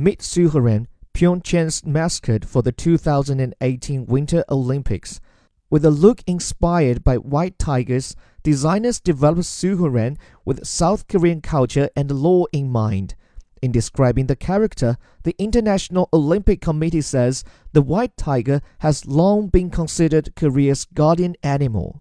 Meet Soohorang, Pyeongchang's mascot for the 2018 Winter Olympics. With a look inspired by white tigers, designers developed Soohorang with South Korean culture and law in mind. In describing the character, the International Olympic Committee says the white tiger has long been considered Korea's guardian animal.